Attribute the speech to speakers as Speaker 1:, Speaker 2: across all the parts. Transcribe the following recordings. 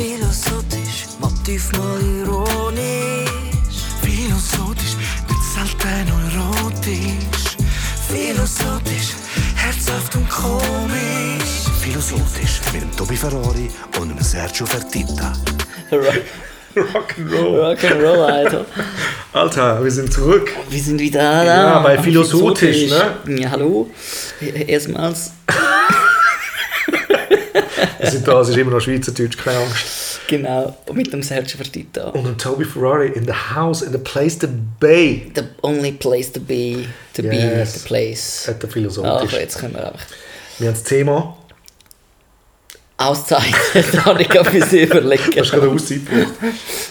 Speaker 1: Philosophisch, Motiv mal ironisch. Philosophisch, nicht selten erotisch. Philosophisch, herzhaft und komisch.
Speaker 2: Philosophisch mit dem Tobi Ferrari und dem Sergio Fertitta.
Speaker 3: Rock'n'Roll.
Speaker 4: Rock'n'Roll, Alter.
Speaker 3: Alter, wir sind zurück.
Speaker 4: Wir sind wieder da.
Speaker 3: Ja, bei Philosophisch, ne?
Speaker 4: Ja, hallo. Erstmals.
Speaker 3: Wir sind da, es ist immer noch Schweizerdeutsch, keine Angst.
Speaker 4: Genau, mit dem Sergio Fertitta.
Speaker 3: Und dem Toby Ferrari in the house, in the place to be.
Speaker 4: The only place to be, to be
Speaker 3: Yes.
Speaker 4: the place.
Speaker 3: Hat er
Speaker 4: Ach,
Speaker 3: philosophisch.
Speaker 4: jetzt können wir einfach
Speaker 3: Wir haben das Thema.
Speaker 4: Auszeit. da habe ich gerade ein bisschen überlegen.
Speaker 3: Du hast gerade eine Auszeit gebraucht.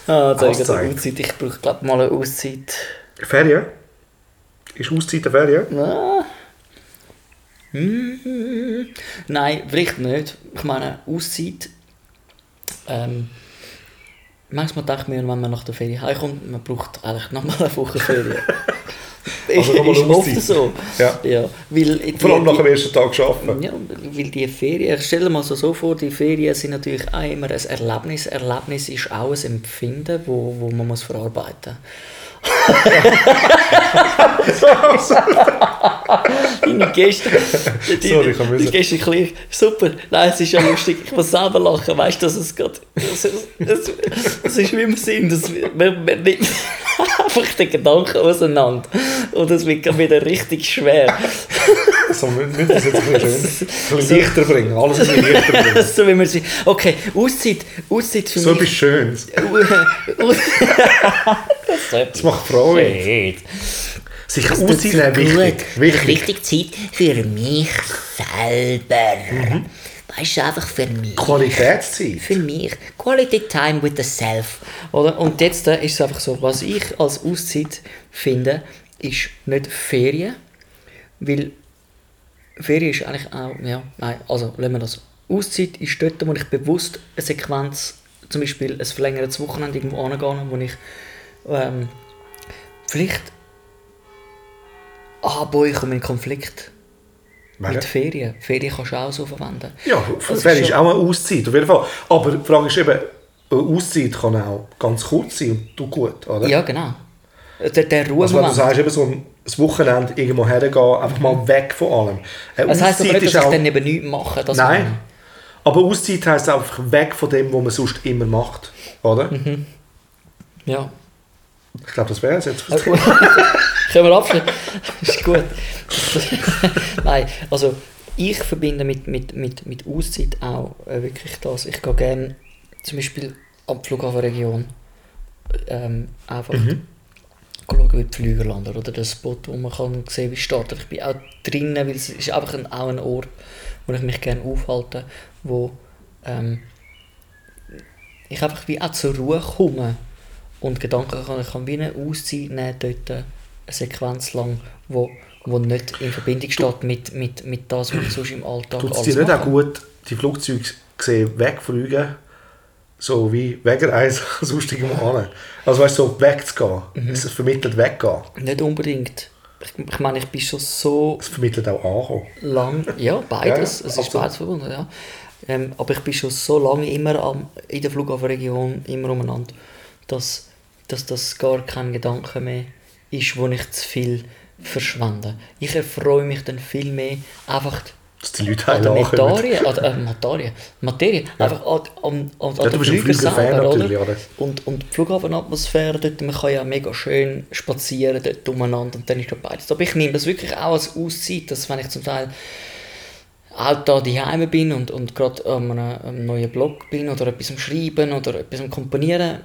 Speaker 4: Ah, jetzt habe ich
Speaker 3: Auszeit.
Speaker 4: Auszeit. Ich brauche glaube mal eine Auszeit.
Speaker 3: Ferien? Ist Auszeit eine Ferien?
Speaker 4: Ah. Hm. Nein, vielleicht nicht. Ich meine, Auszeit. Ähm, manchmal denke ich mir, wenn man nach der Ferie heimkommt, man braucht eigentlich nochmal eine Woche Ferien.
Speaker 3: Also nochmal
Speaker 4: ist oft so.
Speaker 3: Ja.
Speaker 4: ja weil
Speaker 3: Vor allem nach dem ersten Tag arbeiten.
Speaker 4: ja, weil die Ferien, stell dir mal so, so vor, die Ferien sind natürlich auch immer ein Erlebnis. Erlebnis ist auch ein Empfinden, wo, wo man muss verarbeiten Deine Gäste, die,
Speaker 3: Sorry, ich hab
Speaker 4: die. Gäste bisschen, super, nein, es ist ja lustig, ich muss selber lachen, weißt du, dass es gerade, es, es, es, es ist wie im Sinn, wir, wir, wir nimmt einfach den Gedanken auseinander und es wird wieder richtig schwer.
Speaker 3: So, wir müssen das jetzt ein bisschen, schön, leichter bringen. Alles ein bisschen leichter bringen.
Speaker 4: so wie man sie, okay, Auszeit, Auszeit für
Speaker 3: So etwas
Speaker 4: mich.
Speaker 3: Schönes. Das macht Freude. Sich Auszeit nehmen, wichtig. wichtig.
Speaker 5: Richtig Zeit für mich selber.
Speaker 3: Mhm.
Speaker 5: Weißt du, einfach für mich.
Speaker 3: Qualitätszeit.
Speaker 4: für mich. Quality time with the self. Oder? Und jetzt äh, ist es einfach so, was ich als Auszeit finde, ist nicht Ferien, weil Ferien ist eigentlich auch, ja, nein, also lassen wir das. Auszeit ist dort, wo ich bewusst eine Sequenz, zum Beispiel ein verlängertes Wochenende irgendwo angehe, wo ich ähm, vielleicht ah, boy, ich komme in Konflikt mit
Speaker 3: Wegen?
Speaker 4: Ferien. Ferien kannst du auch so verwenden.
Speaker 3: Ja,
Speaker 4: Das
Speaker 3: Ferien
Speaker 4: ist
Speaker 3: auch eine Auszeit, auf jeden Fall. Aber die Frage ist eben, eine Auszeit kann auch ganz kurz sein und tut gut, oder?
Speaker 4: Ja, genau. Der, der
Speaker 3: Also wenn du sagst, eben so ein Wochenende irgendwo hergehen, einfach mal weg von allem. Eine
Speaker 4: das heisst aber
Speaker 3: Auszeit
Speaker 4: nicht, dass ich dann eben nichts mache.
Speaker 3: Nein. Aber Auszeit heisst einfach weg von dem, was man sonst immer macht. Oder?
Speaker 4: Mhm. Ja.
Speaker 3: Ich glaube, das wäre es jetzt.
Speaker 4: Äh, gut. Können wir abschließen? ist gut. Nein, also ich verbinde mit, mit, mit, mit Auszeit auch äh, wirklich das. Ich gehe gerne zum Beispiel an die Flughafenregion ähm, einfach schauen, wie die Flüger landen oder den Spot, wo man kann sehen wie es startet. Ich bin auch drinnen, weil es ist einfach ein, auch ein Ort, wo ich mich gerne aufhalte, wo ähm, ich einfach wie auch zur Ruhe komme und Gedanken kann. Ich kann wie eine Auszeit nehmen, dort eine Sequenz lang, wo, wo nicht in Verbindung steht mit, mit, mit das, was ich sonst im Alltag
Speaker 3: Tut es
Speaker 4: alles
Speaker 3: dir nicht auch gut, die Flugzeuge sehen, wegfliegen? So wie wegen eins sonst irgendwo an. Also weißt du, so wegzugehen.
Speaker 4: Mhm.
Speaker 3: Es vermittelt weggehen.
Speaker 4: Nicht unbedingt. Ich, ich meine, ich bin schon so
Speaker 3: Es vermittelt auch ankommen.
Speaker 4: lang, ja, beides,
Speaker 3: Ja,
Speaker 4: es ist beides verbunden, ja. Ähm, aber ich bin schon so lange immer am, in der Flughafenregion, immer umeinander, dass, dass das gar kein Gedanke mehr ist, wo ich zu viel verschwende. Ich erfreue mich dann viel mehr einfach
Speaker 3: Dass die Leute
Speaker 4: an der
Speaker 3: lachen.
Speaker 4: Materie, an der, äh, Materie, Materie, einfach an, an, an,
Speaker 3: Ja, ein
Speaker 4: Flüger selber, oder?
Speaker 3: oder?
Speaker 4: Und, und die Flughafenatmosphäre dort, man kann ja mega schön spazieren dort umeinander und dann ist da beides. Aber ich nehme das wirklich auch als Auszeit, dass wenn ich zum Teil auch da daheim bin und, und gerade an einem, einem neuen Blog bin oder etwas am Schreiben oder etwas am Komponieren,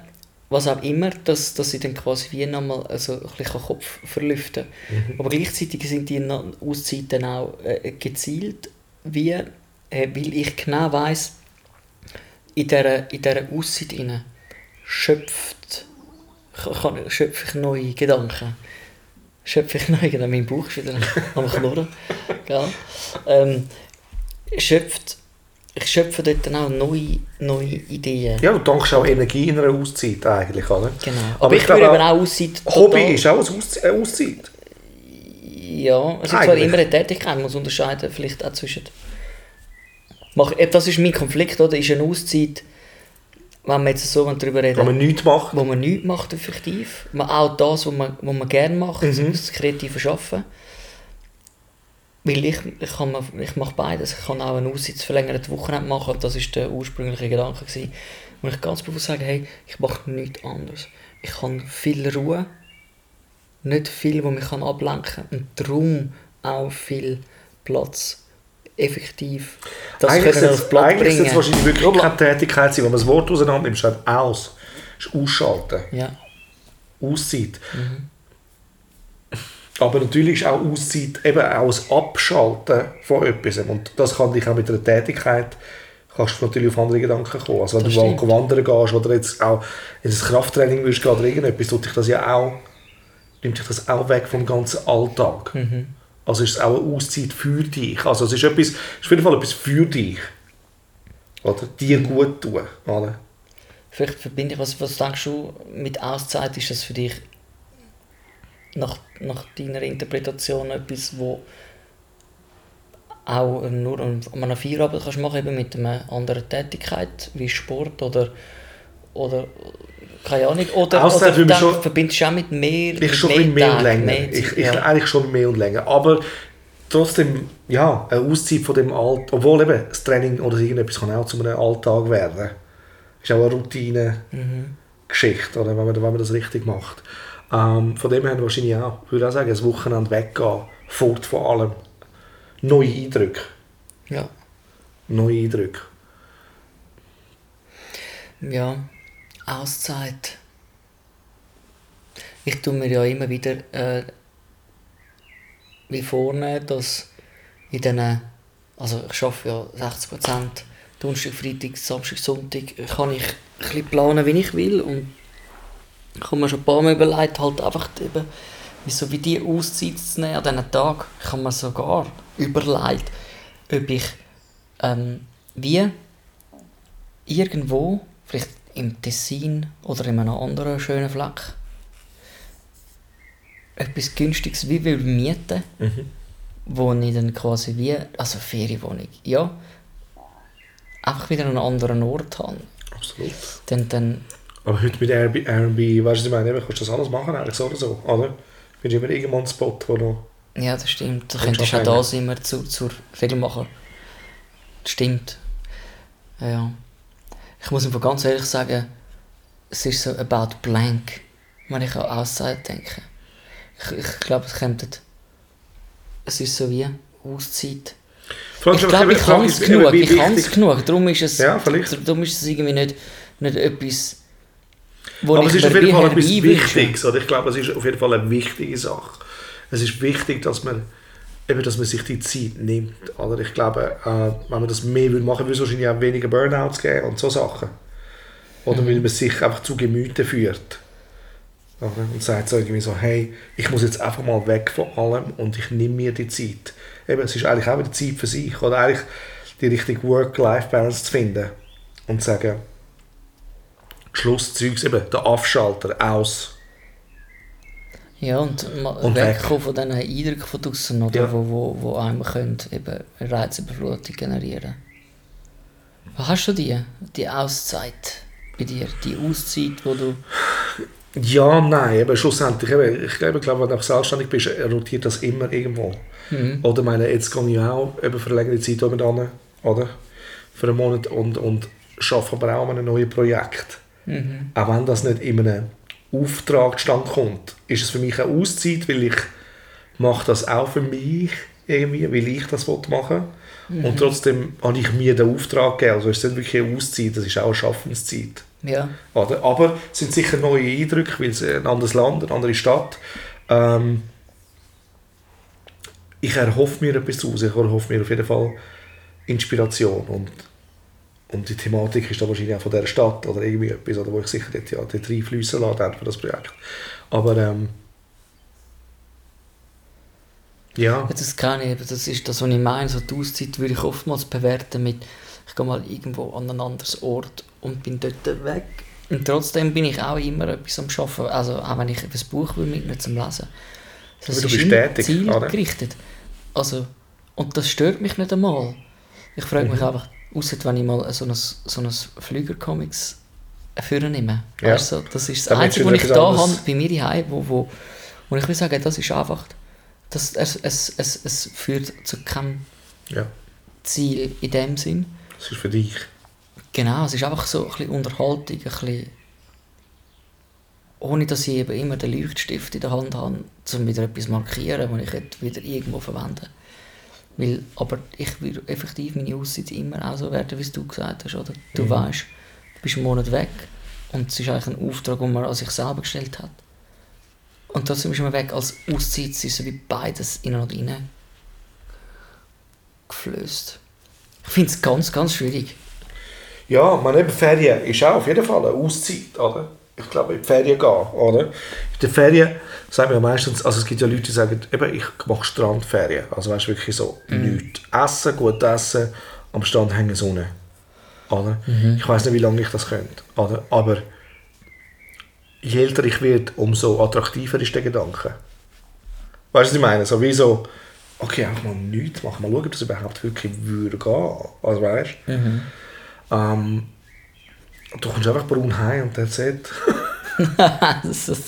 Speaker 4: was auch immer, dass, dass ich dann quasi wie nochmal also ein bisschen Kopf verlüften kann. Aber gleichzeitig sind die Auszeiten auch äh, gezielt, wie, äh, weil ich genau weiss, in dieser, in dieser Auszeit rein schöpft, kann, schöpfe ich neue Gedanken. Schöpfe ich neue Gedanken. Mein Bauch ist wieder am Knurren. Gell? Ähm, schöpft, ich schöpfe dort dann auch neue, neue Ideen.
Speaker 3: Ja, du tankst auch Energie in einer Auszeit eigentlich, oder?
Speaker 4: Genau. Aber,
Speaker 3: Aber
Speaker 4: ich,
Speaker 3: ich
Speaker 4: würde eben auch Auszeit
Speaker 3: Hobby
Speaker 4: total-
Speaker 3: ist auch eine Auszeit.
Speaker 4: Ja, es ist zwar immer eine Tätigkeit, man muss unterscheiden, vielleicht auch zwischen... Eben, das ist mein Konflikt, oder? Ist eine Auszeit wenn wir jetzt so darüber reden,
Speaker 3: Wenn man nichts macht.
Speaker 4: wo man nichts macht effektiv, auch das, was man, was man gerne macht,
Speaker 3: Mhm.
Speaker 4: das kreative Schaffen. Weil ich, ich, kann ich mache beides. Ich kann auch einen Aussitz verlängerten Wochenende machen. Das war der ursprüngliche Gedanke. Gewesen, wo ich ganz bewusst sage, hey, ich mache nichts anderes. Ich habe viel Ruhe, nicht viel, wo mich ablenken kann. Und darum auch viel Platz. Effektiv. Das
Speaker 3: eigentlich
Speaker 4: können auf Blatt
Speaker 3: eigentlich
Speaker 4: bringen.
Speaker 3: es wahrscheinlich wirklich keine Tätigkeit sein, wenn man das Wort auseinander nimmt, schreibt aus. Ist ausschalten.
Speaker 4: Ja.
Speaker 3: Auszeit. Aber natürlich ist auch Auszeit eben auch das Abschalten von etwas. Und das kann dich auch mit einer Tätigkeit kannst du natürlich auf andere Gedanken kommen. Also wenn
Speaker 4: Das
Speaker 3: du mal
Speaker 4: stimmt.
Speaker 3: wandern gehst oder jetzt auch in ein Krafttraining willst gehen oder irgendetwas, tut dich das ja auch, nimmt dich das auch weg vom ganzen Alltag. Also ist es auch eine Auszeit für dich. Also es ist, etwas, ist auf jeden Fall etwas für dich. Oder dir gut tun. Oder?
Speaker 4: Vielleicht verbinde ich, was, was denkst du mit Auszeit? Ist das für dich nach, nach deiner Interpretation etwas, wo auch nur an einer Feierabend kannst machen eben mit einer anderen Tätigkeit, wie Sport oder, oder keine Ahnung, oder,
Speaker 3: Auszeit
Speaker 4: oder denk-
Speaker 3: schon-
Speaker 4: verbindest du auch mit mehr,
Speaker 3: Ich
Speaker 4: mit
Speaker 3: schon bisschen mehr und länger.
Speaker 4: mehr
Speaker 3: Ich,
Speaker 4: Zeit,
Speaker 3: ich,
Speaker 4: ja.
Speaker 3: Eigentlich schon mehr und länger. Aber trotzdem, ja, eine Auszeit von dem Alltag, obwohl eben das Training oder irgendetwas kann auch zu einem Alltag werden. Ist auch eine Routine-Geschichte, oder, wenn, man, wenn man das richtig macht. Ähm, von dem her wahrscheinlich auch, ich würde auch sagen, das Wochenende weggehen, fort von allem. Neue Eindrücke.
Speaker 4: ja.
Speaker 3: Neue Eindrücke.
Speaker 4: Ja, Auszeit. Ich tue mir ja immer wieder äh, wie vorne, dass in diesen, also ich arbeite ja 60%, Donnerstag, Freitag, Samstag, Sonntag, kann ich ein bisschen planen, wie ich will und ich habe mir schon ein paar Mal überlegt, halt einfach eben, wie so wie die Auszeit zu nehmen an diesen Tag. Ich habe mir sogar überlegt, ob ich ähm, wie irgendwo, vielleicht im Tessin oder in einem anderen schönen Fleck, etwas Günstiges wie will mieten, wo ich dann quasi wie, also Ferienwohnung, ja, einfach wieder an einem anderen Ort habe.
Speaker 3: Absolut.
Speaker 4: Dann, dann
Speaker 3: Aber heute mit Airbnb, weißt du, was ich meine, eben, kannst du das alles machen, eigentlich so oder so, oder? Findest du immer irgendwo einen Spot, wo du...
Speaker 4: Ja, das stimmt. Da könntest du auch das immer zu, zur Regel machen. Das stimmt. Ja, Ja. Ich muss einfach ganz ehrlich sagen, es ist so about blank, wenn ich an Auszeit denke. Ich, ich glaube, es kommt. Es ist so wie Auszeit. Ich glaube, ich kann es genug. Ich kann es genug. Darum ist es,
Speaker 3: Ja,
Speaker 4: darum ist es irgendwie nicht, nicht etwas, wo
Speaker 3: Aber es ist auf jeden Fall etwas. Wichtiges. Oder ich glaube, es ist auf jeden Fall eine wichtige Sache. Es ist wichtig, dass man, eben, dass man sich die Zeit nimmt. Oder ich glaube, äh, wenn man das mehr würde machen würde, es wahrscheinlich auch weniger Burnouts geben und so Sachen. Oder
Speaker 4: Mhm.
Speaker 3: weil man sich einfach zu Gemüte führt. Oder? Und sagt so irgendwie so, hey, ich muss jetzt einfach mal weg von allem und ich nehme mir die Zeit. Eben, es ist eigentlich auch wieder Zeit für sich. Oder eigentlich die richtige Work-Life-Balance zu finden. Und zu sagen, Schlusszeugs, eben, der Abschalter, aus.
Speaker 4: Ja, und,
Speaker 3: Und
Speaker 4: wegkommen von diesen Eindrücken von draussen, oder,
Speaker 3: Ja.
Speaker 4: wo, wo, wo einem können eben Reizüberflutung generieren Was hast du die, die Auszeit bei dir? Die Auszeit, wo du...
Speaker 3: Ja, nein, eben schlussendlich, eben, ich glaube, glaube, wenn du selbstständig bist, rotiert das immer irgendwo. Oder meine, jetzt gehe ich auch eben für eine längere Zeit oben an, oder? Für einen Monat und, und arbeite aber auch an einem neuen Projekt. Auch wenn das nicht in einem Auftrag stand kommt, ist es für mich eine Auszeit, weil ich mache das auch für mich irgendwie, weil ich das machen will. Und trotzdem habe ich mir den Auftrag gegeben. Also es ist nicht wirklich eine Auszeit, das ist auch eine Schaffenszeit.
Speaker 4: Ja,
Speaker 3: Oder? Aber es sind sicher neue Eindrücke, weil es ein anderes Land, eine andere Stadt. Ähm, ich erhoffe mir etwas daraus. Ich erhoffe mir auf jeden Fall Inspiration. Und, und die Thematik ist da wahrscheinlich auch von dieser Stadt oder irgendwie etwas, oder wo ich sicher dort, ja, dort reinfliessen lasse dann für das Projekt. Aber ähm, ja,
Speaker 4: das kann ich, das ist das, was ich meine. So die Auszeit würde ich oftmals bewerten mit, ich gehe mal irgendwo an ein anderes Ort und bin dort weg. Und trotzdem bin ich auch immer etwas am Arbeiten. Also auch wenn ich ein Buch will mitnehmen zum Lesen. Das
Speaker 3: Aber du
Speaker 4: ist
Speaker 3: bist
Speaker 4: immer
Speaker 3: tätig,
Speaker 4: zielgerichtet. Also, und das stört mich nicht einmal. Ich frage
Speaker 3: Mhm.
Speaker 4: mich einfach, außer wenn ich mal so ein, so ein Flüger-Comics führen nehmen.
Speaker 3: Ja.
Speaker 4: Du, das ist das Einzige, was ich da habe bei mir daheim, wo, wo, wo ich will sagen, das ist einfach, das, es, es, es, es führt zu keinem
Speaker 3: Ja,
Speaker 4: Ziel in dem Sinn.
Speaker 3: das ist für dich.
Speaker 4: Genau, es ist einfach so ein bisschen Unterhaltung, ein bisschen, ohne dass ich eben immer den Leuchtstift in der Hand habe, um wieder etwas zu markieren, das ich wieder irgendwo verwende. Weil, aber ich will effektiv meine Auszeit immer auch so werden, wie es du gesagt hast, oder? Du
Speaker 3: Mhm.
Speaker 4: weißt, du bist einen Monat weg und es ist eigentlich ein Auftrag, den man an sich selber gestellt hat. Und trotzdem ist man weg als Auszeit, es ist so wie beides innen und innen geflößt. Ich finde es ganz, ganz schwierig.
Speaker 3: Ja, man eben Ferien ist auch auf jeden Fall eine Auszeit, oder? Ich glaube, in die Ferien gehen, oder? In den Ferien sagen wir ja meistens, also es gibt ja Leute, die sagen, eben, ich mache Strandferien. Also weißt du, wirklich so, nichts essen, gut essen, am Strand hängen Sonne. Oder? Ich weiß nicht, wie lange ich das könnte, oder? Aber je älter ich werde, umso attraktiver ist der Gedanke. Weißt du, was ich meine? So wie so, okay, einfach mal nichts machen, mal schauen, ob das überhaupt wirklich würde gehen. Also weißt du? Ähm, du kommst einfach braun heim und that's it.
Speaker 4: das, das,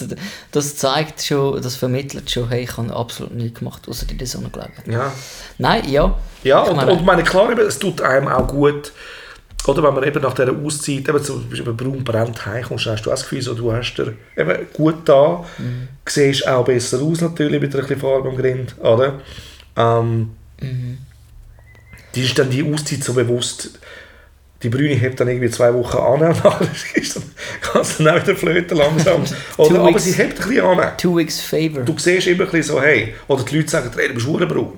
Speaker 4: das zeigt schon, das vermittelt schon, hey, ich habe absolut nichts gemacht, außer in der Sonne gelegen.
Speaker 3: ja.
Speaker 4: Nein, ja.
Speaker 3: Ja,
Speaker 4: Ich
Speaker 3: und,
Speaker 4: meine-
Speaker 3: und meine, klar, es tut einem auch gut, oder wenn man eben nach dieser Auszeit, eben zum Beispiel braun brennt heimkommst, hast du auch das Gefühl, so, du hast dir eben gut da,
Speaker 4: Mhm.
Speaker 3: siehst auch besser aus natürlich mit ein bisschen Farbe am Grind, oder? Ähm,
Speaker 4: Mhm.
Speaker 3: Die ist dann die Auszeit so bewusst, die Brüne hebt dann irgendwie zwei Wochen an und dann ist dann, kannst du dann auch wieder flöten langsam. oder, aber
Speaker 4: weeks.
Speaker 3: sie hebt ein bisschen an.
Speaker 4: Two weeks favor.
Speaker 3: Du siehst immer ein bisschen so, hey, oder die Leute sagen, hey, du bist braun.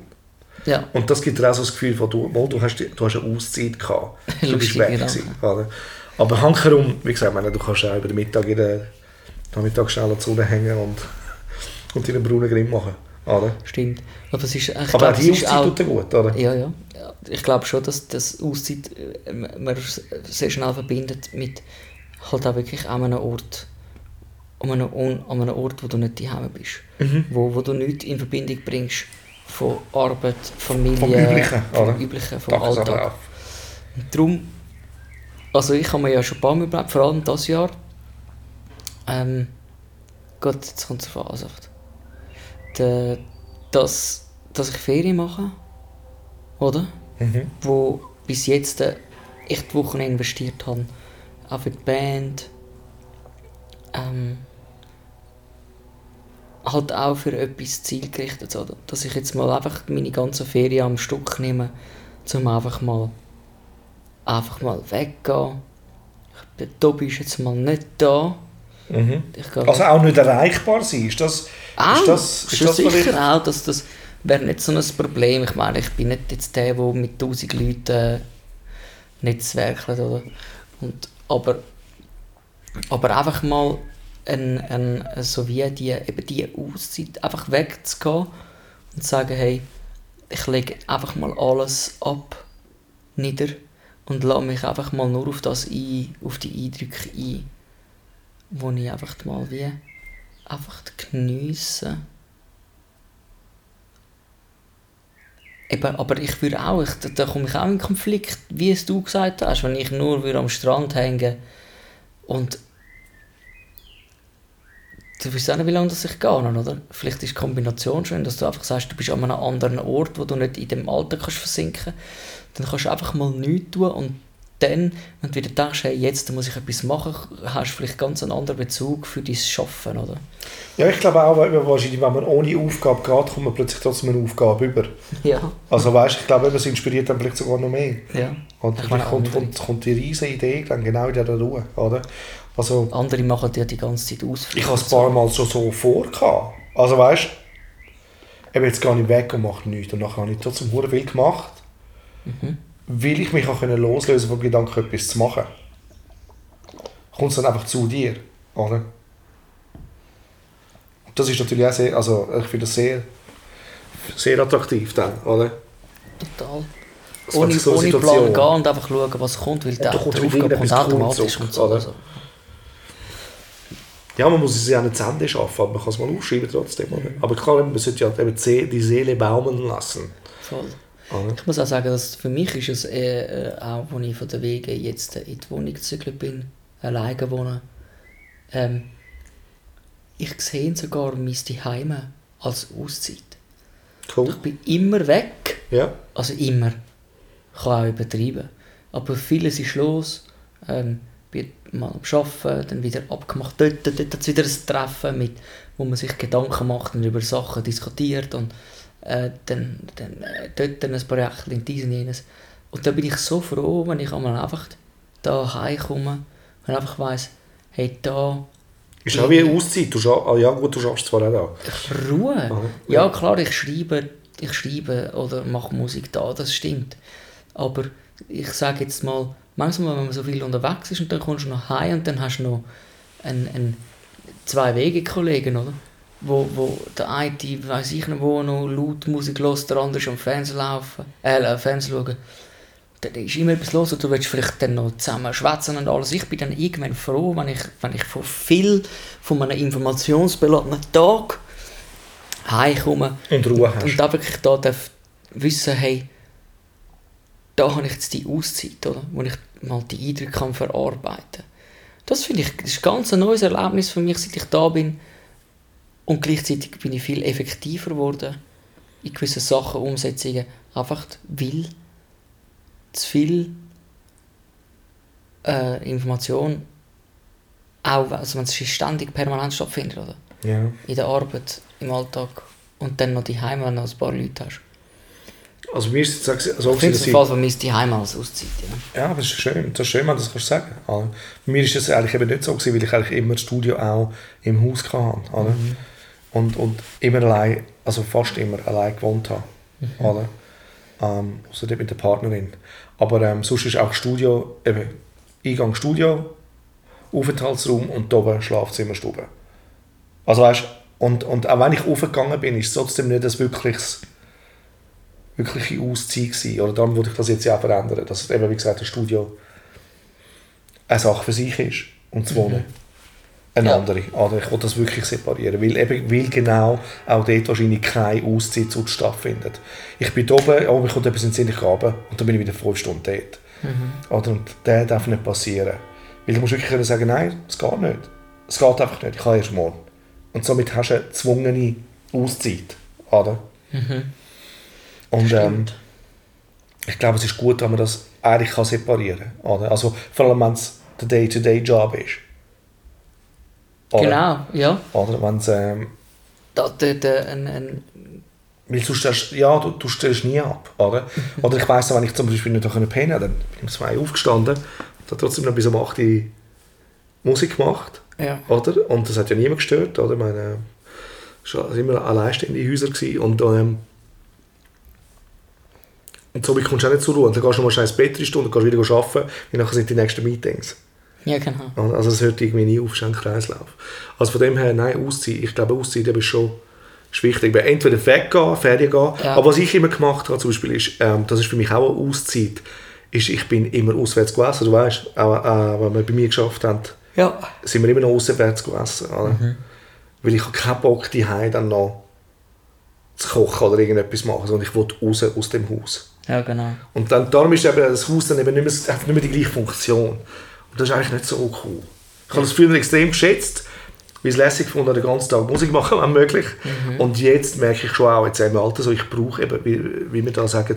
Speaker 4: Ja.
Speaker 3: Und das gibt dir auch so das Gefühl von, du, mal, du, hast, du hast eine Auszeit gehabt. Du bist weg
Speaker 4: Gedanke.
Speaker 3: gewesen, oder? Aber handherum, wie gesagt, meine, du kannst auch über den Mittag in der Nachmittag schnell an die Sonne hängen und, und deinen braunen Grimm machen. Oder?
Speaker 4: Stimmt. Aber, es ist,
Speaker 3: Aber
Speaker 4: glaube,
Speaker 3: auch
Speaker 4: es
Speaker 3: die Auszeit
Speaker 4: auch,
Speaker 3: tut gut, oder?
Speaker 4: ja, ja. Ich glaube schon, dass das Auszeit äh, man sehr schnell verbindet mit halt auch wirklich an einem Ort, an einem, an einem Ort, wo du nicht daheim bist.
Speaker 3: Mhm.
Speaker 4: Wo, wo du nichts in Verbindung bringst von Arbeit, Familie,
Speaker 3: Vom Üblichen,
Speaker 4: vom
Speaker 3: oder?
Speaker 4: Üblichen, vom Alltag.
Speaker 3: Tagesablauf.
Speaker 4: Und darum, also ich habe mir ja schon ein paar Mal überlegt, vor allem dieses Jahr, ähm, Gott, jetzt kommt zur Verantwortung. Der, dass, dass ich Ferien mache, oder?
Speaker 3: Mhm.
Speaker 4: Wo bis jetzt äh, echt Wochen investiert habe, auch für die Band, ähm, halt auch für etwas zielgerichtet, oder? Dass ich jetzt mal einfach meine ganzen Ferien am Stück nehme, um einfach mal einfach mal weggehen. Der Tobi ist jetzt mal nicht da.
Speaker 3: Mhm.
Speaker 4: Gehe
Speaker 3: Also auch nicht erreichbar sein, ist das,
Speaker 4: auch,
Speaker 3: ist das, ist das vielleicht-
Speaker 4: sicher auch, dass das wäre nicht so ein Problem. Ich meine, ich bin nicht jetzt der, der mit tausend Leuten äh, netzwerkelt, oder? Und, aber, aber einfach mal ein, ein, so wie die, eben die Auszeit einfach wegzugehen und zu sagen, hey, ich lege einfach mal alles ab, nieder und lasse mich einfach mal nur auf das ein, auf die Eindrücke ein, wo ich einfach mal wie einfach geniessen. Eben, aber ich würde auch, ich, da, da komme ich auch in Konflikt, wie es du gesagt hast, wenn ich nur würde am Strand hängen und du weißt auch nicht, wie lange das ich gehe, oder? Vielleicht ist die Kombination schön, dass du einfach sagst, du bist an einem anderen Ort, wo du nicht in dem Alltag kannst versinken Dann kannst du einfach mal nichts tun und dann, wenn du wieder denkst, hey, jetzt muss ich etwas machen, hast du vielleicht ganz einen anderen Bezug für dein Schaffen, oder?
Speaker 3: Ja, ich glaube auch, wahrscheinlich, wenn man ohne Aufgabe geht, kommt man plötzlich trotzdem eine Aufgabe über.
Speaker 4: Ja.
Speaker 3: Also weißt, ich glaube, es inspiriert dann vielleicht sogar noch mehr.
Speaker 4: ja.
Speaker 3: Und
Speaker 4: Ich meine,
Speaker 3: kommt, kommt, kommt die riesige Idee dann genau in dieser Ruhe, oder? Also,
Speaker 4: Andere machen ja die ganze Zeit Ausflüge.
Speaker 3: ich habe es ein paar Mal schon so vor. Also weißt du, jetzt gehe ich weg und mache nichts. Und nachher habe ich trotzdem sehr viel gemacht, weil ich mich auch können loslösen vom Gedanken, etwas zu machen. Kommt es dann einfach zu dir, oder? Das ist natürlich auch sehr, also ich finde das sehr, sehr attraktiv dann, oder?
Speaker 4: Total.
Speaker 3: Das
Speaker 4: Ohne,
Speaker 3: so
Speaker 4: ohne Plan gehen und einfach schauen, was kommt, weil der,
Speaker 3: kommt
Speaker 4: der Aufgabe kommt automatisch
Speaker 3: zurück,
Speaker 4: und so.
Speaker 3: oder?
Speaker 4: Also.
Speaker 3: Ja, man muss es ja nicht zu Ende schaffen, aber man kann es mal aufschreiben trotzdem. Oder? Aber klar, man sollte ja eben die Seele baumeln lassen.
Speaker 4: Voll.
Speaker 3: Oder?
Speaker 4: Ich muss auch sagen, dass für mich ist es äh, äh, auch, als ich von den Wegen jetzt in die Wohnung gezügelt bin, alleine wohne, ähm, ich sehe sogar mein Heime als Auszeit.
Speaker 3: Cool.
Speaker 4: Ich bin immer weg,
Speaker 3: Ja.
Speaker 4: also immer, ich kann auch übertreiben, aber vieles ist los, ähm, bin mal am Arbeiten, dann wieder abgemacht, dort, dort hat es wieder ein Treffen, mit, wo man sich Gedanken macht und über Sachen diskutiert und äh, dann, dann äh, dort dann ein Projekt in dies und jenes. Und da bin ich so froh, wenn ich einmal einfach da heimkomme und einfach weiss, hey, da
Speaker 3: Ist auch wie eine Auszeit. Du scha- ah, ja gut, du schaffst zwar auch da.
Speaker 4: Ruhe.
Speaker 3: Ah,
Speaker 4: Ja, klar, ich schreibe, ich schreibe oder mache Musik da, das stimmt. Aber ich sage jetzt mal, manchmal, wenn man so viel unterwegs ist und dann kommst du noch heim und dann hast du noch einen, einen zwei Wege-Kollegen, oder? Wo, wo der eine, weiß ich nicht wo, noch laut Musik hört, der andere ist am Fernsehen laufen, äh, Fernsehen schauen. Da ist immer etwas los und du willst vielleicht dann noch zusammen schwätzen und alles. Ich bin dann irgendwann froh, wenn ich, wenn ich von viel von einem informationsbeladenen Tag heimkomme
Speaker 3: Und Ruhe hast.
Speaker 4: und da wirklich da darf wissen, hey, da habe ich jetzt die Auszeit, oder? wo ich mal die Eindrücke kann verarbeiten Das finde ich, das ist ganz ein neues Erlebnis für mich, seit ich da bin. Und gleichzeitig bin ich viel effektiver geworden in gewissen Sachen, Umsetzungen, einfach weil zu viel äh, Information auch, also wenn es ständig permanent stattfindet, oder?
Speaker 3: Ja.
Speaker 4: in der Arbeit, im Alltag und dann noch die Heim, wenn du noch ein paar Leute hast.
Speaker 3: Also mir ist es jetzt so,
Speaker 4: Ich finde
Speaker 3: dass
Speaker 4: es
Speaker 3: ich...
Speaker 4: fast, wenn man die Heim als Auszeit. Ja.
Speaker 3: Ja, aber das ist schön, das ist schön, wenn du das kannst sagen. Bei mir ist das eigentlich eben nicht so, gewesen, weil ich eigentlich immer das Studio auch im Haus hatte. Oder? Und, und immer allein, also fast immer allein gewohnt habe. Oder? Ähm, also dort mit der Partnerin. Aber ähm, sonst ist auch Studio, eben Eingang Studio, Aufenthaltsraum und oben Schlafzimmer, Stube. Also weißt, und, und auch wenn ich aufgegangen bin, ist es trotzdem nicht ein wirkliches wirkliche Auszeit gewesen. Oder darum würde ich das jetzt ja auch verändern, dass eben, wie gesagt, das Studio eine Sache für sich ist und das Wohnen eine
Speaker 4: Ja.
Speaker 3: andere. Also ich will das wirklich separieren, weil, eben, weil genau auch dort wahrscheinlich keine Auszeit stattfindet. Ich bin oben, oh, mir kommt etwas in den Sinn, ich runter und dann bin ich wieder fünf Stunden dort. Oder, und das darf nicht passieren. Weil du musst wirklich sagen, nein, es geht nicht. Es geht einfach nicht, ich kann erst morgen. Und somit hast du eine gezwungene Auszeit. Oder? Und ähm, ich glaube, es ist gut, wenn man das eigentlich kann separieren kann. Oder? Also, vor allem, wenn es der Day-to-Day-Job ist. Oder?
Speaker 4: Genau, ja.
Speaker 3: Oder wenn es, ähm,
Speaker 4: Da, da, da, ein, ein,
Speaker 3: weil du stellst, ja, du, du stellst nie ab. Oder, oder ich weiss, wenn ich zum Beispiel nicht pennen konnte, dann bin ich um zwei aufgestanden und habe trotzdem noch bis um 8 Uhr Musik gemacht.
Speaker 4: ja.
Speaker 3: Oder? Und das hat ja niemand gestört. Oder? Ich meine, es waren immer alleinstehende Häuser. Gewesen. Und, ähm, und so kommst du auch nicht zur Ruhe. Und dann gehst du noch mal schnell ins Bett drei Stunden, gehst wieder arbeiten und nachher sind die nächsten Meetings.
Speaker 4: Ja, genau.
Speaker 3: Also es hört irgendwie nie auf, ist ein Kreislauf. Also von dem her, nein, Auszeit. Ich glaube, Auszeit ist schon ist wichtig. Entweder weggehen, Ferien gehen.
Speaker 4: Ja.
Speaker 3: Aber was ich immer gemacht habe, zum Beispiel, ist, ähm, das ist für mich auch eine Auszeit, ist, ich bin immer auswärts gegessen. Du weißt, auch äh, wenn wir bei mir geschafft haben,
Speaker 4: Ja.
Speaker 3: sind wir immer noch auswärts gegessen.
Speaker 4: Mhm.
Speaker 3: Weil ich habe keinen Bock, die dann noch zu kochen oder irgendetwas machen, sondern ich will raus aus dem Haus.
Speaker 4: Ja, genau.
Speaker 3: Und dann, darum ist eben das Haus dann eben nicht mehr, hat nicht mehr die gleiche Funktion. Und das ist eigentlich nicht so cool. Ich habe das früher extrem geschätzt, weil es lässig gefunden den ganzen Tag Musik machen, wenn möglich. Und jetzt merke ich schon auch, jetzt im Alter, so, ich brauche eben, wie, wie wir da sagen,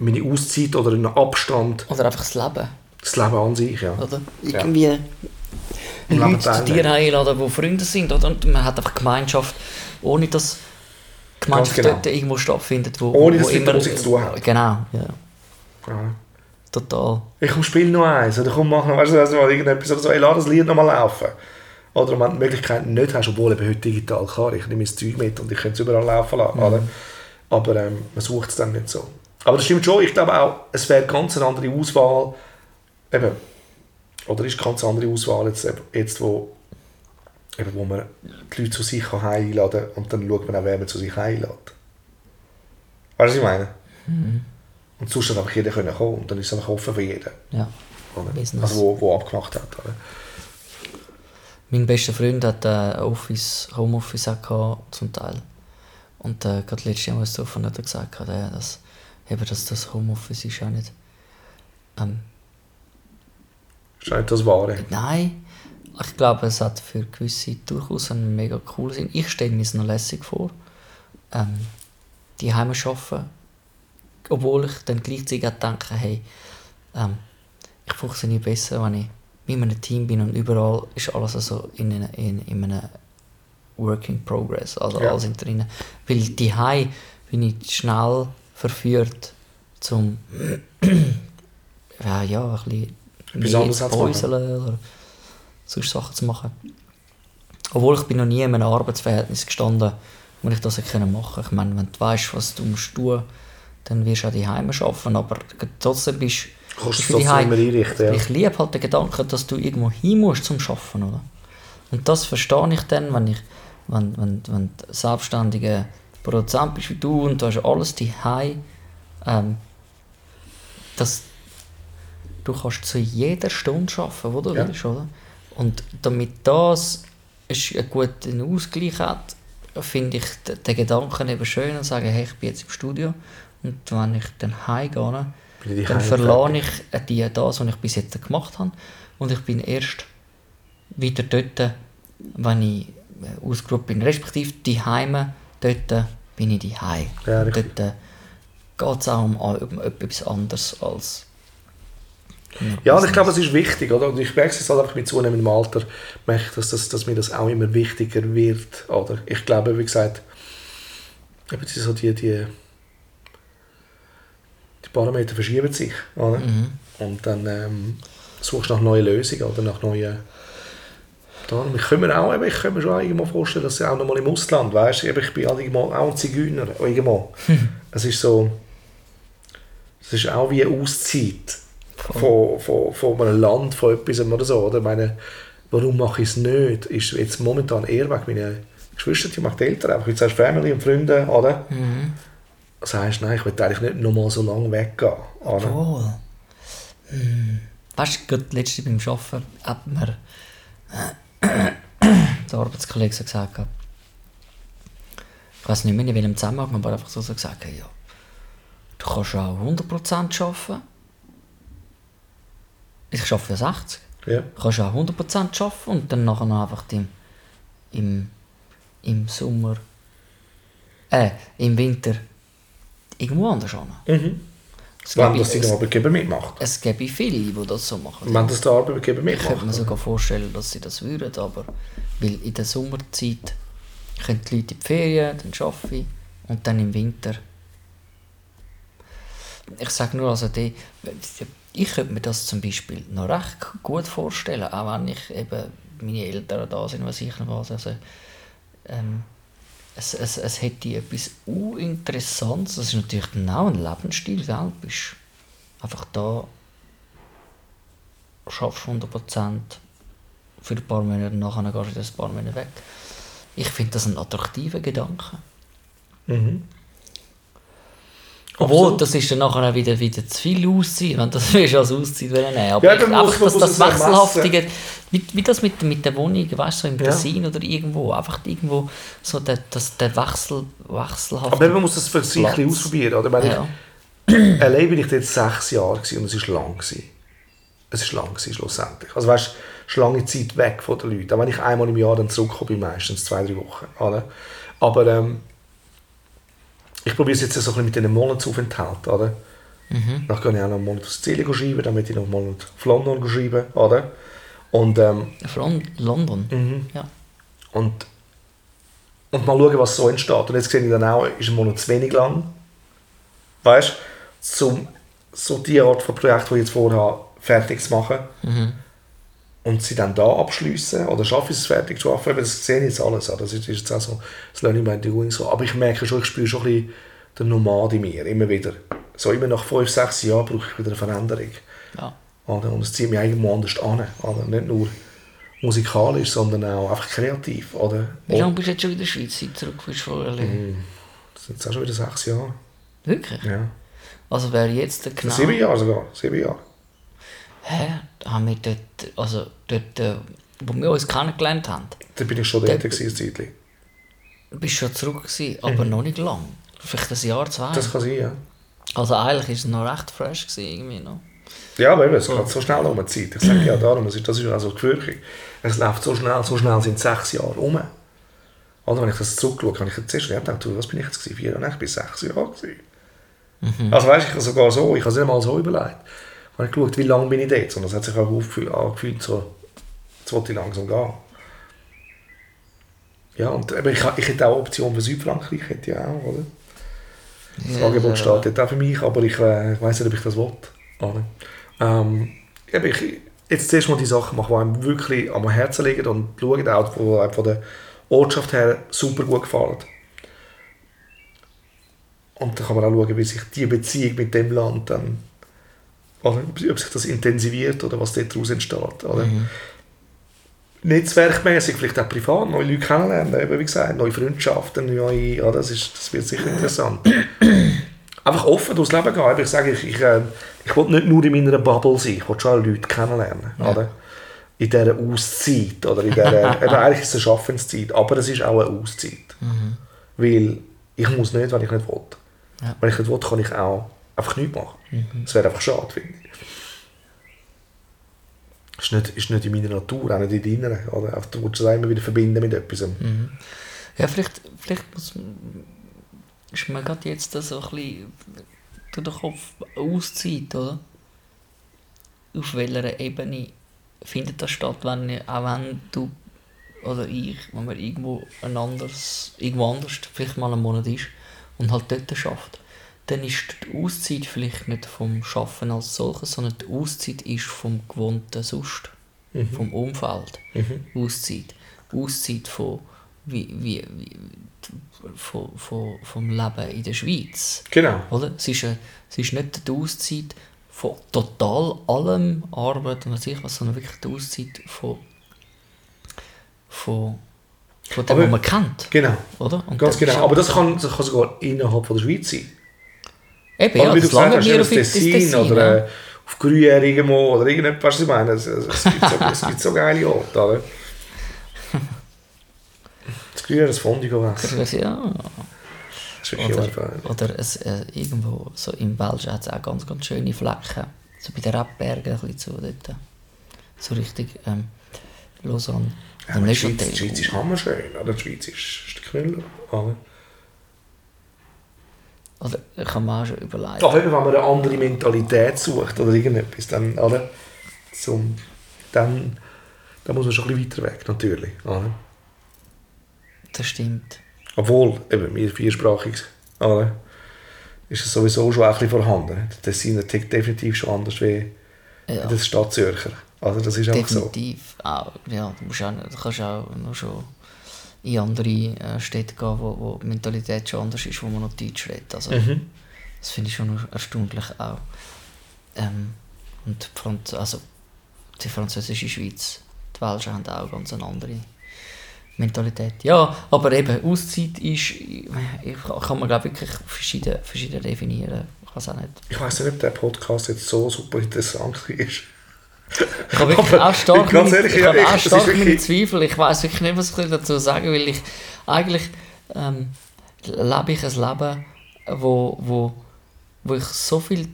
Speaker 3: meine Auszeit oder einen Abstand,
Speaker 4: Oder einfach das Leben,
Speaker 3: das Leben an sich. Ja.
Speaker 4: oder? Irgendwie
Speaker 3: Leben
Speaker 4: Leute zu dir einladen, die Freunde sind, oder? Und man hat einfach Gemeinschaft, ohne dass Gemeinschaft
Speaker 3: genau.
Speaker 4: dort irgendwo stattfindet, wo,
Speaker 3: Ohne,
Speaker 4: wo
Speaker 3: dass es mit Musik zu tun hat.
Speaker 4: Genau, ja.
Speaker 3: Ja.
Speaker 4: Total.
Speaker 3: Ich komm, spiel noch eins, oder komm, mach noch, weißt du, also mal irgendetwas, oder so, ey, lass das Lied noch mal laufen. Oder wenn du die Möglichkeit nicht hast, obwohl eben heute digital kann, ich nehme mein Zeug mit und ich kann es überall laufen lassen, oder? Aber ähm, man sucht es dann nicht so. Aber das stimmt schon, ich glaube auch, es wäre ganz eine andere Auswahl, eben, oder ist ganz eine andere Auswahl jetzt, jetzt wo, eben, wo man die Leute zu sich kann einladen kann und dann schaut man auch, wer man zu sich einlädt. Weißt du, was ich meine? Und sonst hat einfach jeder können kommen und dann ist es einfach offen für jeden.
Speaker 4: Ja.
Speaker 3: Oder?
Speaker 4: Business.
Speaker 3: Also wo, wo abgemacht hat. Oder?
Speaker 4: Mein bester Freund hat äh, Office, Homeoffice auch gehabt, zum Teil. Und äh, gerade letztes Jahr, was davon hat er gesagt, hat, äh, dass, eben, dass das Homeoffice ist ja nicht. Ähm,
Speaker 3: nicht das Wahre.
Speaker 4: Nein, ich glaube, es hat für gewisse durchaus einen mega coolen Sinn. Ich stelle mir es noch lässig vor, ähm, die Heime arbeiten, obwohl ich dann gleichzeitig auch denke, hey, ähm, ich funktioniere besser, wenn ich mit einem Team bin und überall ist alles also in, in, in einem Working Progress, also
Speaker 3: Ja.
Speaker 4: alles drin. Weil die bin ich schnell verführt zum ja, ja, ein bisschen
Speaker 3: Etwas
Speaker 4: mehr
Speaker 3: anderes
Speaker 4: zu päuseln oder sonst Sachen zu machen. Obwohl ich bin noch nie in einem Arbeitsverhältnis gestanden, wo ich das machen Ich meine, wenn du weißt, was du musst tun, dann wirst du auch die Heime arbeiten, aber trotzdem bist
Speaker 3: Kannst du trotzdem immer einrichten, ja.
Speaker 4: Ich liebe halt den Gedanken, dass du irgendwo hin musst zum Arbeiten, oder? Und das verstehe ich dann, wenn ich wenn, wenn, wenn du selbstständiger Produzent bist wie du und du hast alles die ähm, dass du kannst zu jeder Stunde arbeiten, wo du
Speaker 3: Ja.
Speaker 4: willst, oder? Und damit das einen guten Ausgleich hat, finde ich den Gedanken eben schön und sage, hey, ich bin jetzt im Studio und wenn ich dann heimgehe, dann verlade ich äh, die, das, was ich bis jetzt gemacht habe und ich bin erst wieder dort, wenn ich äh, ausgerufen bin, respektive die Heime, dort bin ich die Heim.
Speaker 3: Ja,
Speaker 4: dort geht es auch um, um etwas anderes als
Speaker 3: Ja, und ich glaube, es ist wichtig, oder? Und ich merke es halt einfach mit zunehmendem Alter, merke ich, dass, das, dass mir das auch immer wichtiger wird, oder? Ich glaube, wie gesagt, eben so die, die Parameter verschieben sich, oder?
Speaker 4: Mhm.
Speaker 3: Und dann ähm, suchst du nach neuen Lösungen oder nach neuen... Da, ich kann mir auch, ich kann mir schon irgendwo vorstellen, dass ich auch noch mal im Ausland, weißt du, ich bin auch ein Zigeuner, irgendwo. es ist so, es ist auch wie eine Auszeit von, von, von einem Land, von etwas oder so, oder? Ich meine, warum mache ich es nicht, ist jetzt momentan eher wegen meiner Geschwister, die macht Eltern, einfach jetzt hast du Family und Freunde, oder?
Speaker 4: Mhm.
Speaker 3: Heisst, nein, ich will eigentlich nicht noch mal so lange weggehen?
Speaker 4: Obwohl. Hm. Weißt du, gerade letztens beim Arbeiten hat mir der Arbeitskollege so gesagt, ich weiß nicht mehr in welchem Zusammenhang, aber einfach so, so gesagt, ja, du kannst auch 100% arbeiten. Ich arbeite ja 60.
Speaker 3: Ja.
Speaker 4: Du kannst auch 100% arbeiten und dann nachher noch einfach im, im, im Sommer, äh, im Winter irgendwo anders hin.
Speaker 3: Mhm.
Speaker 4: Es
Speaker 3: Wenn das
Speaker 4: es-
Speaker 3: der Arbeitgeber mitmacht.
Speaker 4: es gäbe viele, die das so machen.
Speaker 3: Wenn das der Arbeitgeber
Speaker 4: ich könnte mir
Speaker 3: mitmacht.
Speaker 4: sogar vorstellen, dass sie das würden, aber weil in der Sommerzeit können die Leute in die Ferien, dann arbeite ich und dann im Winter. Ich sage nur, also die, ich könnte mir das zum Beispiel noch recht gut vorstellen, auch wenn ich eben meine Eltern da sind, was ich noch was. Also, ähm, es, es, es hätte etwas Uninteressantes, das ist natürlich auch ein Lebensstil? Du bist einfach da, schaffst 100% für ein paar Monate, nachher gehst du wieder ein paar Monate weg. Ich finde das ein attraktiver Gedanke.
Speaker 3: Mhm.
Speaker 4: Obwohl, das ist dann nachher auch wieder, wieder zu viel Auszeit, wenn das willst als Auszeit nehmen. Aber
Speaker 3: Ja,
Speaker 4: ich, einfach, dass das. Wechselhaftige, wie, wie das mit, mit der Wohnung, weißt du, so im
Speaker 3: Ja.
Speaker 4: Tessin oder irgendwo, einfach irgendwo so der, das, der Wechsel, wechselhafte
Speaker 3: Aber man muss das für sich ein ausprobieren. Oder? Meine,
Speaker 4: Ja.
Speaker 3: ich, allein bin ich jetzt sechs Jahre gewesen und es ist lang gewesen. Es ist lang gewesen, schlussendlich. Also weißt, es ist lange Zeit weg von den Leuten. Auch wenn ich einmal im Jahr dann zurückkomme, meistens zwei, drei Wochen. Oder? Aber ähm, ich probiere es jetzt so ein bisschen mit diesen Monatsaufenthalten. Oder?
Speaker 4: Mhm.
Speaker 3: Dann kann ich auch noch einen Monat aus Zürich schreiben, möchte ich noch einen Monat auf London schreiben. Oder? Und ähm,
Speaker 4: Von London.
Speaker 3: Mhm.
Speaker 4: Ja.
Speaker 3: und, und mal schauen, was so entsteht. Und jetzt sehe ich dann auch, ist ein Monat zu wenig lang. Weißt du, um so die Art von Projekt, die ich jetzt vorhabe, fertig zu machen. Und sie dann da abschließen oder schaffe ich es fertig zu schaffen. Das sehe ich jetzt alles. ja. Das ist, jetzt auch so das Learning by Doing so. Aber ich merke schon, ich spüre schon ein bisschen den Nomad in mir, immer wieder. So immer nach fünf, sechs Jahren brauche ich wieder eine Veränderung.
Speaker 4: ja.
Speaker 3: Oder? Und es zieht mich irgendwo anders an. Oder? Nicht nur musikalisch, sondern auch einfach kreativ. Oder?
Speaker 4: Wie lange bist du jetzt schon in der Schweiz, seit zurück bist?
Speaker 3: Mhm. Das sind jetzt auch schon wieder sechs Jahre.
Speaker 4: Wirklich?
Speaker 3: Ja.
Speaker 4: Also wäre jetzt der genau...
Speaker 3: Sieben Jahre sogar. Sieben Jahre.
Speaker 4: Hä? Da haben wir dort, also dort, äh, wo wir uns kennengelernt haben,
Speaker 3: Da bin ich schon
Speaker 4: Der-
Speaker 3: dort gewesen, ein Zeitchen.
Speaker 4: bist schon zurück gewesen, aber noch nicht lang. Vielleicht ein Jahr, zwei.
Speaker 3: Mhm. Das kann sein, ja.
Speaker 4: Also eigentlich war es noch recht fresh gewesen, irgendwie noch.
Speaker 3: Ja, aber eben, es geht so schnell um die Zeit. Ich sage ja darum, es ist, das ist also gefürchtig. Es läuft so schnell, so schnell sind sechs Jahre um. Oder wenn ich das zurückschaue, kann ich jetzt zuerst gedacht, was bin ich jetzt gewesen? Vier Jahre, ich bin sechs Jahre gewesen. Also weißt ich habe sogar so, ich habe es nicht mal so überlegt. Ich habe geschaut, wie lange bin ich dort, und das hat sich auch angefühlt, so, jetzt wollte ich langsam gehen. Ja, und eben, ich, ich hätte auch Option für Südfrankreich, hätte ich auch, oder? Das Angebot steht dort auch für mich, aber ich, äh, ich weiß nicht, ob ich das will. Oder? Ähm, eben, ich, jetzt zuerst mal die Sachen machen, die einem wirklich am Herzen liegen und schauen auch, einem von der Ortschaft her super gut gefallen. Und dann kann man auch schauen, wie sich die Beziehung mit dem Land dann, ob sich das intensiviert oder was daraus entsteht. Oder? Netzwerkmäßig, vielleicht auch privat, neue Leute kennenlernen, eben wie gesagt, neue Freundschaften, neue, ja, das, ist, das wird sicher interessant. Einfach offen durchs Leben gehen. Ich sage, ich, ich, äh, ich will nicht nur in meiner Bubble sein, ich will schon Leute kennenlernen. Oder? In dieser Auszeit. Oder in dieser, eben, eigentlich ist es eine Schaffenszeit, aber es ist auch eine Auszeit. Weil ich muss nicht, wenn ich nicht will.
Speaker 4: Ja.
Speaker 3: Wenn ich nicht will, kann ich auch einfach nichts machen. Das wäre einfach schade, finde ich. Ist nicht, ist nicht in meiner Natur, auch nicht in deiner. Oder? Du willst es immer wieder verbinden mit etwas.
Speaker 4: Ja, vielleicht, vielleicht muss man, ist mir gerade jetzt das so ein bisschen durch den Kopf auszieht, oder? Auf welcher Ebene findet das statt, wenn, auch wenn du oder ich, wenn man irgendwo ein anderes, irgendwo anders vielleicht mal einen Monat ist und halt dort schafft, dann ist die Auszeit vielleicht nicht vom Schaffen als solches, sondern die Auszeit ist vom gewohnten Sonst, vom Umfeld. Auszeit. Auszeit von, wie, wie, wie, von, von, vom Leben in der Schweiz.
Speaker 3: Genau.
Speaker 4: Oder? Es, ist eine, es ist nicht die Auszeit von total allem Arbeit und was ich was, sondern wirklich die Auszeit von, von, von dem,
Speaker 3: Aber-
Speaker 4: was man kennt.
Speaker 3: Genau.
Speaker 4: Oder? Und
Speaker 3: Ganz genau. Aber das kann, das kann sogar innerhalb von der Schweiz sein.
Speaker 4: Eben,
Speaker 3: Oder
Speaker 4: ja,
Speaker 3: wie du gesagt hast,
Speaker 4: auf
Speaker 3: Tessin,
Speaker 4: Tessin,
Speaker 3: oder äh, auf Gruyère irgendwo oder irgendetwas, was ich meine. Es, es, gibt so, es gibt so geile Orte, oder? Das Gruyère, das Fondue essen.
Speaker 4: Ja,
Speaker 3: Das ist wirklich
Speaker 4: oder, oder es, äh, irgendwo so im Belgien hat es auch ganz, ganz schöne Flecken. So bei den Rebbergen ein bisschen so dort. So richtig ähm, Lausanne.
Speaker 3: Ja, die Schweiz, die Schweiz ist hammerschön, oder? Die Schweiz ist, ist der Knüller, oder?
Speaker 4: Ich habe mir auch schon überlegt.
Speaker 3: Aber eben, wenn man eine andere Mentalität sucht oder irgendetwas, dann, oder? Zum, dann, dann muss man schon ein bisschen weiter weg, natürlich, oder?
Speaker 4: Das stimmt.
Speaker 3: Obwohl, eben, wir viersprachig oder? ist es sowieso schon auch ein bisschen vorhanden. Das sind definitiv schon anders wie
Speaker 4: Ja.
Speaker 3: der Stadt Zürcher. Also das ist einfach so.
Speaker 4: Definitiv. Auch, ja, du, musst auch, du kannst auch noch schon in andere äh, Städte gehen, wo, wo die Mentalität schon anders ist, wo man noch Deutsch redet. Also,
Speaker 3: Mhm.
Speaker 4: Das finde ich schon erstaunlich auch. Ähm, und die, Franz also, die französische Schweiz, die Welschen haben auch ganz eine andere Mentalität. Ja, aber eben, Auszeit ist, ich, kann man glaube ich wirklich verschieden, verschieden definieren. Ich weiß auch nicht.
Speaker 3: Ich weiß nicht, ob der Podcast jetzt so super interessant ist.
Speaker 4: Ich habe wirklich auch stark, meine,
Speaker 3: ehrlich,
Speaker 4: ich habe
Speaker 3: ich-
Speaker 4: auch stark meine Zweifel. Ich weiß wirklich nicht, was ich dazu sagen will. Ich, eigentlich ähm, lebe ich ein Leben, wo, wo, wo ich so viel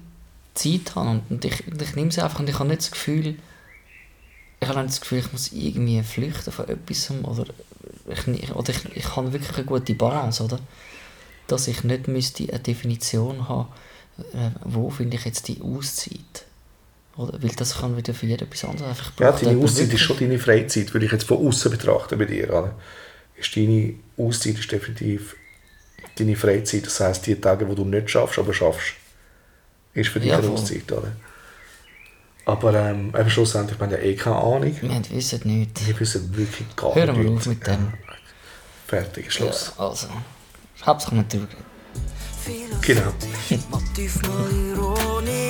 Speaker 4: Zeit habe und, und ich, ich nehme sie einfach und ich habe nicht das Gefühl, ich habe nicht das Gefühl, ich muss irgendwie flüchten von etwas oder ich, oder ich, ich habe wirklich eine gute Balance, oder? Dass ich nicht müsste eine Definition haben, äh, wo finde ich jetzt die Auszeit. Oder? Weil das kann wieder für jeden etwas anderes. Einfach
Speaker 3: Ja, deine Auszeit ist schon deine Freizeit, würde ich jetzt von außen betrachten bei dir. Oder? Ist deine Auszeit ist definitiv deine Freizeit. Das heisst, die Tage, wo du nicht schaffst, aber schaffst, ist für dich
Speaker 4: Ja,
Speaker 3: eine
Speaker 4: voll.
Speaker 3: Auszeit. Oder? Aber ähm, eben schlussendlich, wir haben ja eh keine Ahnung.
Speaker 4: Wir haben- wissen nicht.
Speaker 3: Wir wissen wirklich gar
Speaker 4: Hören wir
Speaker 3: nichts.
Speaker 4: auf mit dem.
Speaker 3: Ja. Fertig, Schluss.
Speaker 4: Ja, also, Hauptsache nicht drüber.
Speaker 3: Genau.
Speaker 1: Motiv mal philosophisch,